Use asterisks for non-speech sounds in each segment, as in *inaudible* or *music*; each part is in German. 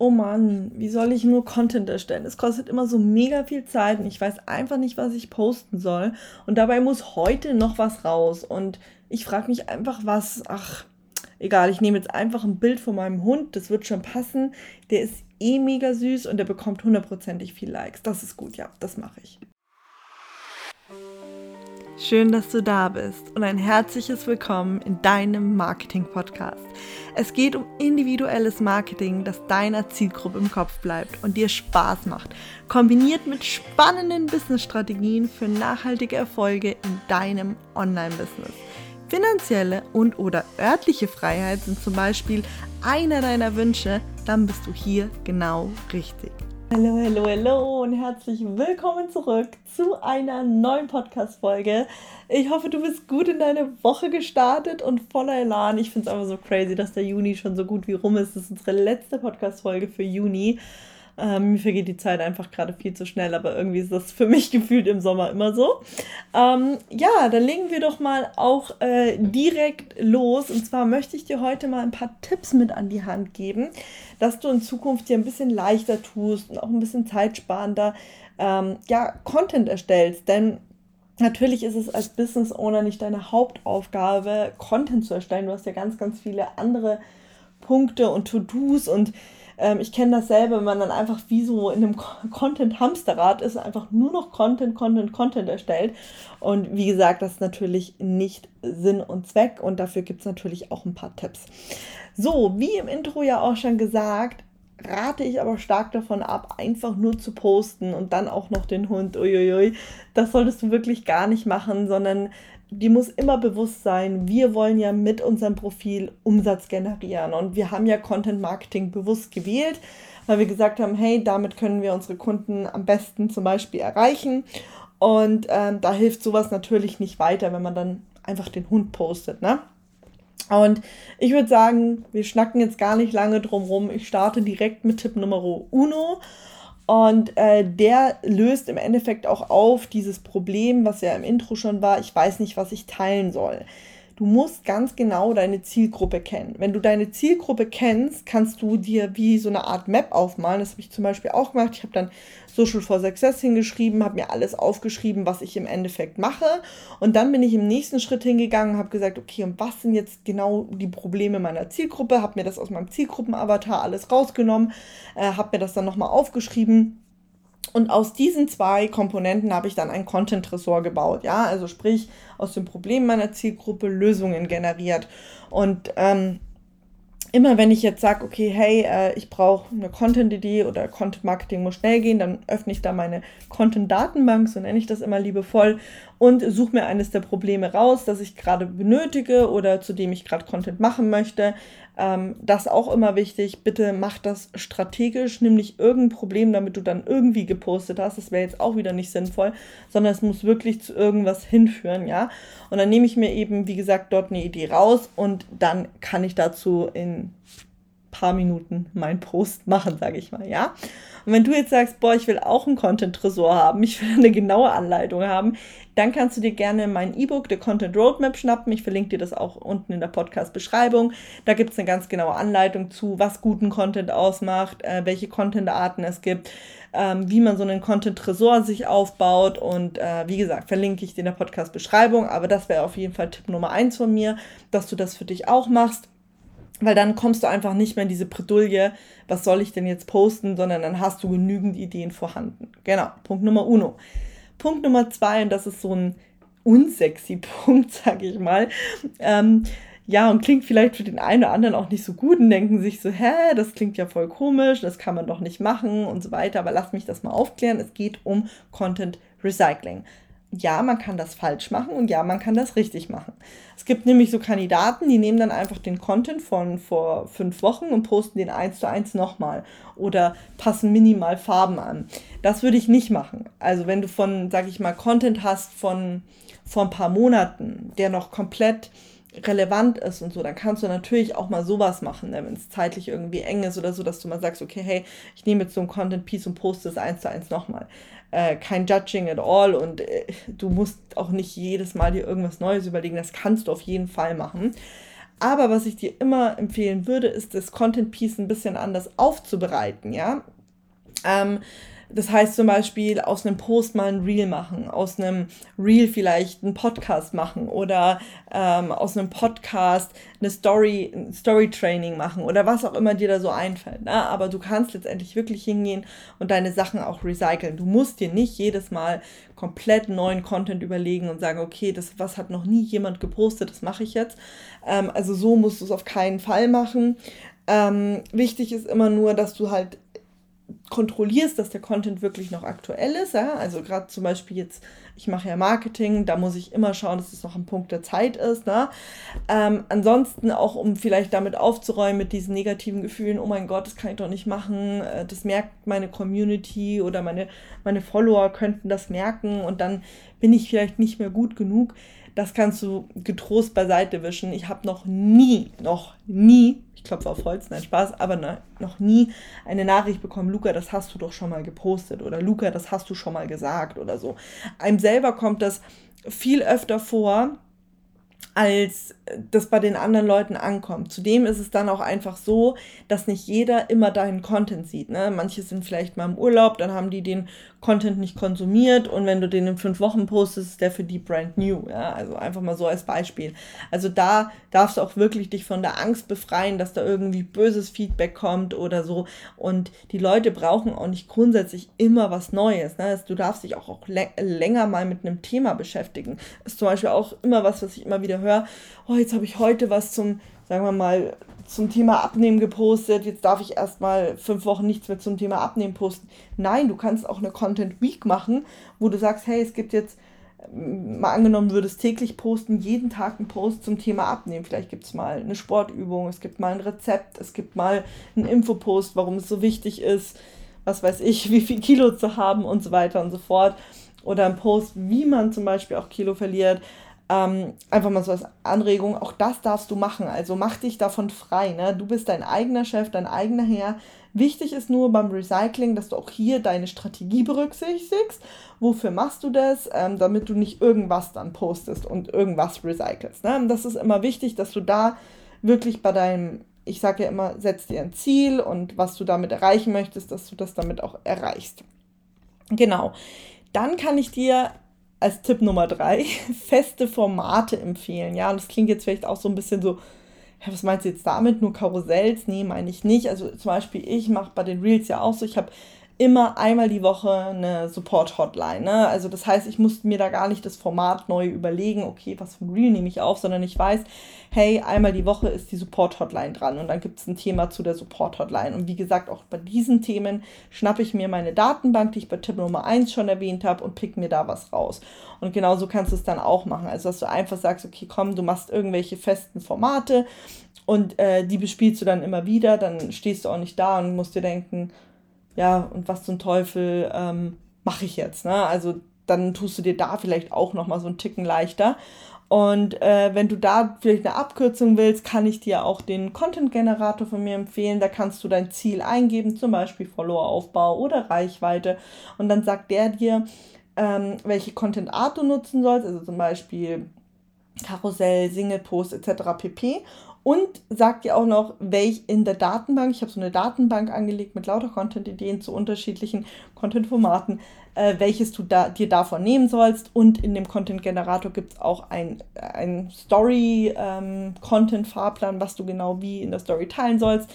oh Mann, wie soll ich nur Content erstellen? Es kostet immer so mega viel Zeit und ich weiß einfach nicht, was ich posten soll. Und dabei muss heute noch was raus. Und ich frage mich einfach, was, ach, egal, ich nehme jetzt einfach ein Bild von meinem Hund, das wird schon passen. Der ist eh mega süß und der bekommt hundertprozentig viel Likes. Das ist gut, ja, das mache ich. Schön, dass du da bist und ein herzliches Willkommen in deinem Marketing-Podcast. Es geht um individuelles Marketing, das deiner Zielgruppe im Kopf bleibt und dir Spaß macht, kombiniert mit spannenden Business-Strategien für nachhaltige Erfolge in deinem Online-Business. Finanzielle und oder örtliche Freiheit sind zum Beispiel einer deiner Wünsche, dann bist du hier genau richtig. Hallo, hallo, hallo und herzlich willkommen zurück zu einer neuen Podcast-Folge. Ich hoffe, du bist gut in deine Woche gestartet und voller Elan. Ich finde es einfach so crazy, dass der Juni schon so gut wie rum ist. Das ist unsere letzte Podcast-Folge für Juni. Ähm, mir vergeht die Zeit einfach gerade viel zu schnell, aber irgendwie ist das für mich *laughs* gefühlt im Sommer immer so. Ähm, ja, dann legen wir doch mal auch äh, direkt los. Und zwar möchte ich dir heute mal ein paar Tipps mit an die Hand geben, dass du in Zukunft dir ein bisschen leichter tust und auch ein bisschen zeitsparender ähm, ja, Content erstellst. Denn Natürlich ist es als Business Owner nicht deine Hauptaufgabe, Content zu erstellen. Du hast ja ganz, ganz viele andere Punkte und To-Dos und ähm, ich kenne das selber, wenn man dann einfach wie so in einem Content-Hamsterrad ist, einfach nur noch Content, Content, Content erstellt. Und wie gesagt, das ist natürlich nicht Sinn und Zweck und dafür gibt es natürlich auch ein paar Tipps. So, wie im Intro ja auch schon gesagt, rate ich aber stark davon ab, einfach nur zu posten und dann auch noch den Hund. Uiuiui, das solltest du wirklich gar nicht machen, sondern die muss immer bewusst sein, wir wollen ja mit unserem Profil Umsatz generieren und wir haben ja Content Marketing bewusst gewählt, weil wir gesagt haben, hey, damit können wir unsere Kunden am besten zum Beispiel erreichen und ähm, da hilft sowas natürlich nicht weiter, wenn man dann einfach den Hund postet, ne? Und ich würde sagen, wir schnacken jetzt gar nicht lange drum rum. Ich starte direkt mit Tipp Nummer uno. Und äh, der löst im Endeffekt auch auf dieses Problem, was ja im Intro schon war, ich weiß nicht, was ich teilen soll. Du musst ganz genau deine Zielgruppe kennen. Wenn du deine Zielgruppe kennst, kannst du dir wie so eine Art Map aufmalen. Das habe ich zum Beispiel auch gemacht. Ich habe dann Social for Success hingeschrieben, habe mir alles aufgeschrieben, was ich im Endeffekt mache. Und dann bin ich im nächsten Schritt hingegangen, habe gesagt, okay, und was sind jetzt genau die Probleme meiner Zielgruppe? Habe mir das aus meinem Zielgruppenavatar alles rausgenommen, äh, habe mir das dann nochmal aufgeschrieben und aus diesen zwei Komponenten habe ich dann ein Content-Tresor gebaut, ja, also sprich aus dem Problem meiner Zielgruppe Lösungen generiert. Und ähm, immer wenn ich jetzt sage, okay, hey, äh, ich brauche eine Content-Idee oder Content-Marketing muss schnell gehen, dann öffne ich da meine Content-Datenbank, so nenne ich das immer liebevoll, und suche mir eines der Probleme raus, das ich gerade benötige oder zu dem ich gerade Content machen möchte. Ähm, das auch immer wichtig. Bitte mach das strategisch. Nimm nicht irgendein Problem, damit du dann irgendwie gepostet hast. Das wäre jetzt auch wieder nicht sinnvoll, sondern es muss wirklich zu irgendwas hinführen, ja. Und dann nehme ich mir eben, wie gesagt, dort eine Idee raus und dann kann ich dazu in paar Minuten meinen Post machen, sage ich mal, ja. Und wenn du jetzt sagst, boah, ich will auch einen Content-Tresor haben, ich will eine genaue Anleitung haben, dann kannst du dir gerne mein E-Book, der Content Roadmap, schnappen. Ich verlinke dir das auch unten in der Podcast-Beschreibung. Da gibt es eine ganz genaue Anleitung zu, was guten Content ausmacht, äh, welche Content-Arten es gibt, ähm, wie man so einen Content-Tresor sich aufbaut. Und äh, wie gesagt, verlinke ich dir in der Podcast-Beschreibung. Aber das wäre auf jeden Fall Tipp Nummer eins von mir, dass du das für dich auch machst. Weil dann kommst du einfach nicht mehr in diese Bredouille, was soll ich denn jetzt posten, sondern dann hast du genügend Ideen vorhanden. Genau, Punkt Nummer uno. Punkt Nummer zwei, und das ist so ein unsexy *laughs* Punkt, sag ich mal. Ähm, ja, und klingt vielleicht für den einen oder anderen auch nicht so gut und denken sich so, hä, das klingt ja voll komisch, das kann man doch nicht machen und so weiter. Aber lass mich das mal aufklären. Es geht um Content Recycling ja, man kann das falsch machen und ja, man kann das richtig machen. Es gibt nämlich so Kandidaten, die nehmen dann einfach den Content von vor fünf Wochen und posten den eins zu eins nochmal oder passen minimal Farben an. Das würde ich nicht machen. Also wenn du von, sag ich mal, Content hast von vor ein paar Monaten, der noch komplett relevant ist und so, dann kannst du natürlich auch mal sowas machen, ne, wenn es zeitlich irgendwie eng ist oder so, dass du mal sagst, okay, hey, ich nehme jetzt so ein Content-Piece und poste es eins zu eins nochmal äh, kein Judging at all und äh, du musst auch nicht jedes Mal dir irgendwas Neues überlegen. Das kannst du auf jeden Fall machen. Aber was ich dir immer empfehlen würde, ist das Content Piece ein bisschen anders aufzubereiten, ja. Ähm, das heißt zum Beispiel aus einem Post mal ein Reel machen, aus einem Reel vielleicht einen Podcast machen oder ähm, aus einem Podcast eine Story, ein Story Training machen oder was auch immer dir da so einfällt. Ne? Aber du kannst letztendlich wirklich hingehen und deine Sachen auch recyceln. Du musst dir nicht jedes Mal komplett neuen Content überlegen und sagen, okay, das was hat noch nie jemand gepostet, das mache ich jetzt. Ähm, also so musst du es auf keinen Fall machen. Ähm, wichtig ist immer nur, dass du halt kontrollierst, dass der Content wirklich noch aktuell ist. Ja? Also gerade zum Beispiel jetzt, ich mache ja Marketing, da muss ich immer schauen, dass es noch ein Punkt der Zeit ist. Ne? Ähm, ansonsten auch, um vielleicht damit aufzuräumen mit diesen negativen Gefühlen, oh mein Gott, das kann ich doch nicht machen, äh, das merkt meine Community oder meine, meine Follower könnten das merken und dann bin ich vielleicht nicht mehr gut genug das kannst du getrost beiseite wischen. Ich habe noch nie, noch nie, ich klopfe auf Holz, nein Spaß, aber ne, noch nie eine Nachricht bekommen, Luca, das hast du doch schon mal gepostet oder Luca, das hast du schon mal gesagt oder so. Einem selber kommt das viel öfter vor, als das bei den anderen Leuten ankommt. Zudem ist es dann auch einfach so, dass nicht jeder immer deinen Content sieht. Ne? Manche sind vielleicht mal im Urlaub, dann haben die den Content nicht konsumiert und wenn du den in fünf Wochen postest, ist der für die brand new. Ja? Also einfach mal so als Beispiel. Also da darfst du auch wirklich dich von der Angst befreien, dass da irgendwie böses Feedback kommt oder so. Und die Leute brauchen auch nicht grundsätzlich immer was Neues. Ne? Also du darfst dich auch, auch länger mal mit einem Thema beschäftigen. Das ist zum Beispiel auch immer was, was ich immer wieder höre. Oh, jetzt habe ich heute was zum, sagen wir mal, zum Thema Abnehmen gepostet, jetzt darf ich erstmal fünf Wochen nichts mehr zum Thema Abnehmen posten. Nein, du kannst auch eine Content Week machen, wo du sagst, hey, es gibt jetzt, mal angenommen, würdest täglich posten, jeden Tag einen Post zum Thema Abnehmen. Vielleicht gibt es mal eine Sportübung, es gibt mal ein Rezept, es gibt mal einen Infopost, warum es so wichtig ist, was weiß ich, *laughs* wie viel Kilo zu haben und so weiter und so fort. Oder ein Post, wie man zum Beispiel auch Kilo verliert. Ähm, einfach mal so als Anregung, auch das darfst du machen. Also mach dich davon frei. Ne? Du bist dein eigener Chef, dein eigener Herr. Wichtig ist nur beim Recycling, dass du auch hier deine Strategie berücksichtigst. Wofür machst du das? Ähm, damit du nicht irgendwas dann postest und irgendwas recycelst. Ne? Das ist immer wichtig, dass du da wirklich bei deinem, ich sage ja immer, setz dir ein Ziel und was du damit erreichen möchtest, dass du das damit auch erreichst. Genau. Dann kann ich dir als Tipp Nummer drei *laughs* feste Formate empfehlen. Ja, und das klingt jetzt vielleicht auch so ein bisschen so, ja, was meinst du jetzt damit? Nur Karussells? Nee, meine ich nicht. Also zum Beispiel, ich mache bei den Reels ja auch so, ich habe immer einmal die Woche eine Support-Hotline. Ne? Also das heißt, ich musste mir da gar nicht das Format neu überlegen, okay, was für ein Reel nehme ich auf, sondern ich weiß, hey, einmal die Woche ist die Support-Hotline dran und dann gibt es ein Thema zu der Support-Hotline. Und wie gesagt, auch bei diesen Themen schnappe ich mir meine Datenbank, die ich bei Tipp Nummer 1 schon erwähnt habe, und pick mir da was raus. Und genauso kannst du es dann auch machen. Also dass du einfach sagst, okay, komm, du machst irgendwelche festen Formate und äh, die bespielst du dann immer wieder, dann stehst du auch nicht da und musst dir denken, ja, und was zum Teufel ähm, mache ich jetzt? Ne? Also dann tust du dir da vielleicht auch nochmal so einen Ticken leichter. Und äh, wenn du da vielleicht eine Abkürzung willst, kann ich dir auch den Content-Generator von mir empfehlen. Da kannst du dein Ziel eingeben, zum Beispiel Follower-Aufbau oder Reichweite. Und dann sagt der dir, ähm, welche Content-Art du nutzen sollst, also zum Beispiel Karussell, Single-Post etc. pp und sagt dir auch noch, welch in der Datenbank, ich habe so eine Datenbank angelegt mit lauter Content-Ideen zu unterschiedlichen Content-Formaten, äh, welches du da, dir davon nehmen sollst. Und in dem Content-Generator gibt es auch ein, Story-Content-Fahrplan, ähm, was du genau wie in der Story teilen sollst.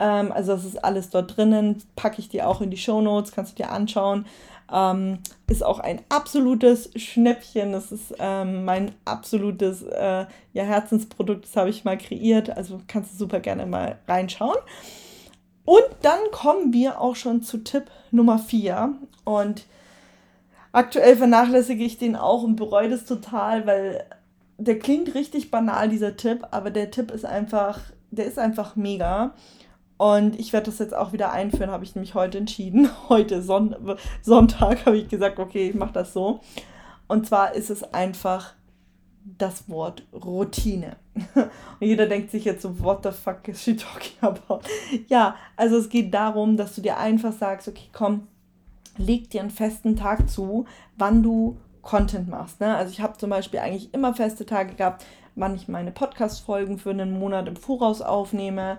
Ähm, also das ist alles dort drinnen, packe ich dir auch in die Show Notes, kannst du dir anschauen. Ähm, ist auch ein absolutes Schnäppchen. Das ist ähm, mein absolutes äh, ja, Herzensprodukt. Das habe ich mal kreiert. Also kannst du super gerne mal reinschauen. Und dann kommen wir auch schon zu Tipp Nummer 4. Und aktuell vernachlässige ich den auch und bereue das total, weil der klingt richtig banal, dieser Tipp, aber der Tipp ist einfach, der ist einfach mega. Und ich werde das jetzt auch wieder einführen, habe ich nämlich heute entschieden. *laughs* Heute Son Sonntag habe ich gesagt, okay, ich mache das so. Und zwar ist es einfach das Wort Routine. *laughs* Und jeder denkt sich jetzt so, what the fuck is she talking about? *laughs* Ja, also es geht darum, dass du dir einfach sagst, okay, komm, leg dir einen festen Tag zu, wann du Content machst. Ne? Also ich habe zum Beispiel eigentlich immer feste Tage gehabt, wann ich meine Podcast-Folgen für einen Monat im Voraus aufnehme.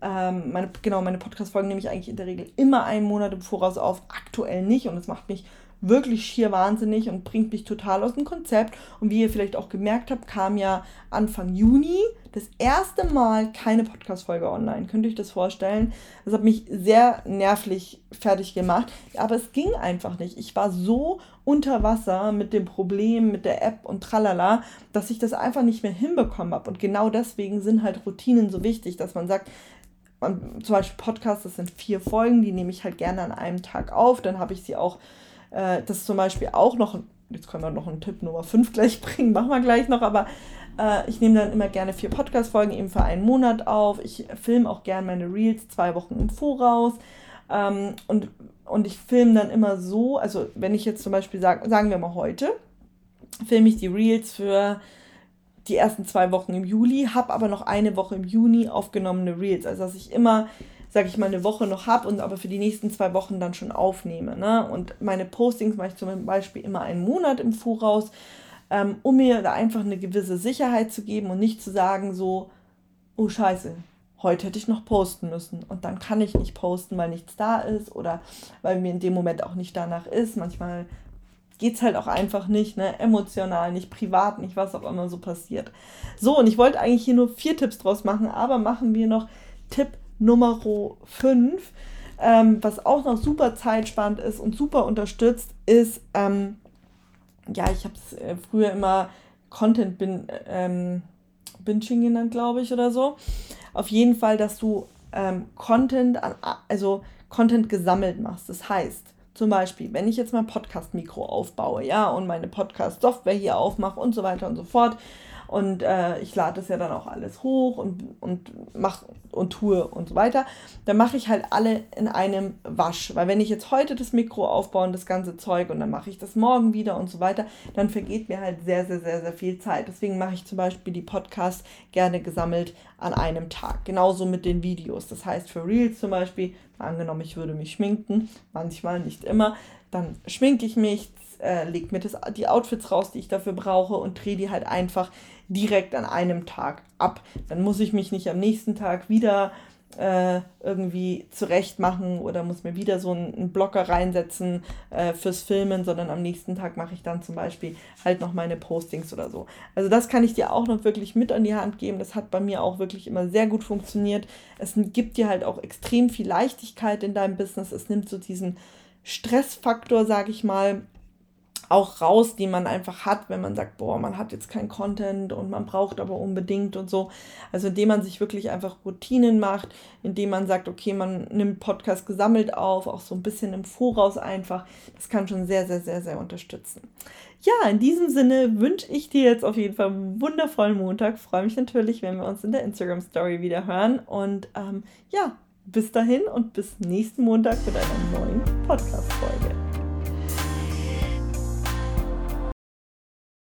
Ähm, meine, genau, meine Podcast-Folgen nehme ich eigentlich in der Regel immer einen Monat im Voraus auf, aktuell nicht und das macht mich wirklich schier wahnsinnig und bringt mich total aus dem Konzept. Und wie ihr vielleicht auch gemerkt habt, kam ja Anfang Juni das erste Mal keine Podcast-Folge online. Könnt ihr euch das vorstellen? Das hat mich sehr nervlich fertig gemacht. Aber es ging einfach nicht. Ich war so unter Wasser mit dem Problem, mit der App und tralala, dass ich das einfach nicht mehr hinbekommen habe. Und genau deswegen sind halt Routinen so wichtig, dass man sagt, man, zum Beispiel Podcasts, das sind vier Folgen, die nehme ich halt gerne an einem Tag auf. Dann habe ich sie auch äh, das zum Beispiel auch noch, jetzt können wir noch einen Tipp Nummer 5 gleich *laughs* bringen, machen wir gleich noch, aber äh, ich nehme dann immer gerne vier Podcast-Folgen eben für einen Monat auf. Ich filme auch gerne meine Reels zwei Wochen im Voraus. Ähm, und, und ich filme dann immer so, also wenn ich jetzt zum Beispiel sage, sagen wir mal heute, filme ich die Reels für die ersten zwei Wochen im Juli, habe aber noch eine Woche im Juni aufgenommene Reels. Also dass ich immer sage ich mal, eine Woche noch habe und aber für die nächsten zwei Wochen dann schon aufnehme. Ne? Und meine Postings mache ich zum Beispiel immer einen Monat im Voraus, ähm, um mir da einfach eine gewisse Sicherheit zu geben und nicht zu sagen so, oh scheiße, heute hätte ich noch posten müssen und dann kann ich nicht posten, weil nichts da ist oder weil mir in dem Moment auch nicht danach ist. Manchmal geht es halt auch einfach nicht, ne? emotional, nicht privat, nicht was auch immer so passiert. So, und ich wollte eigentlich hier nur vier Tipps draus machen, aber machen wir noch Tipp Nummer 5, ähm, was auch noch super zeitsparend ist und super unterstützt, ist, ähm, ja, ich habe es äh, früher immer Content bin, ähm, Binging genannt, glaube ich, oder so. Auf jeden Fall, dass du ähm, Content, also Content gesammelt machst. Das heißt, zum Beispiel, wenn ich jetzt mein Podcast-Mikro aufbaue, ja, und meine Podcast-Software hier aufmache und so weiter und so fort, und äh, ich lade das ja dann auch alles hoch und, und mache und tue und so weiter. Dann mache ich halt alle in einem Wasch. Weil wenn ich jetzt heute das Mikro aufbaue und das ganze Zeug und dann mache ich das morgen wieder und so weiter, dann vergeht mir halt sehr, sehr, sehr, sehr viel Zeit. Deswegen mache ich zum Beispiel die Podcasts gerne gesammelt an einem Tag. Genauso mit den Videos. Das heißt für Reels zum Beispiel, angenommen, ich würde mich schminken, manchmal nicht immer, dann schminke ich mich, äh, lege mir das, die Outfits raus, die ich dafür brauche und drehe die halt einfach direkt an einem Tag ab. Dann muss ich mich nicht am nächsten Tag wieder äh, irgendwie zurecht machen oder muss mir wieder so einen, einen Blocker reinsetzen äh, fürs Filmen, sondern am nächsten Tag mache ich dann zum Beispiel halt noch meine Postings oder so. Also das kann ich dir auch noch wirklich mit an die Hand geben. Das hat bei mir auch wirklich immer sehr gut funktioniert. Es gibt dir halt auch extrem viel Leichtigkeit in deinem Business. Es nimmt so diesen Stressfaktor, sage ich mal, auch raus, die man einfach hat, wenn man sagt, boah, man hat jetzt kein Content und man braucht aber unbedingt und so. Also indem man sich wirklich einfach Routinen macht, indem man sagt, okay, man nimmt Podcast gesammelt auf, auch so ein bisschen im Voraus einfach. Das kann schon sehr, sehr, sehr, sehr unterstützen. Ja, in diesem Sinne wünsche ich dir jetzt auf jeden Fall einen wundervollen Montag. Freue mich natürlich, wenn wir uns in der Instagram Story wieder hören. Und ähm, ja, bis dahin und bis nächsten Montag mit einer neuen Podcast-Folge.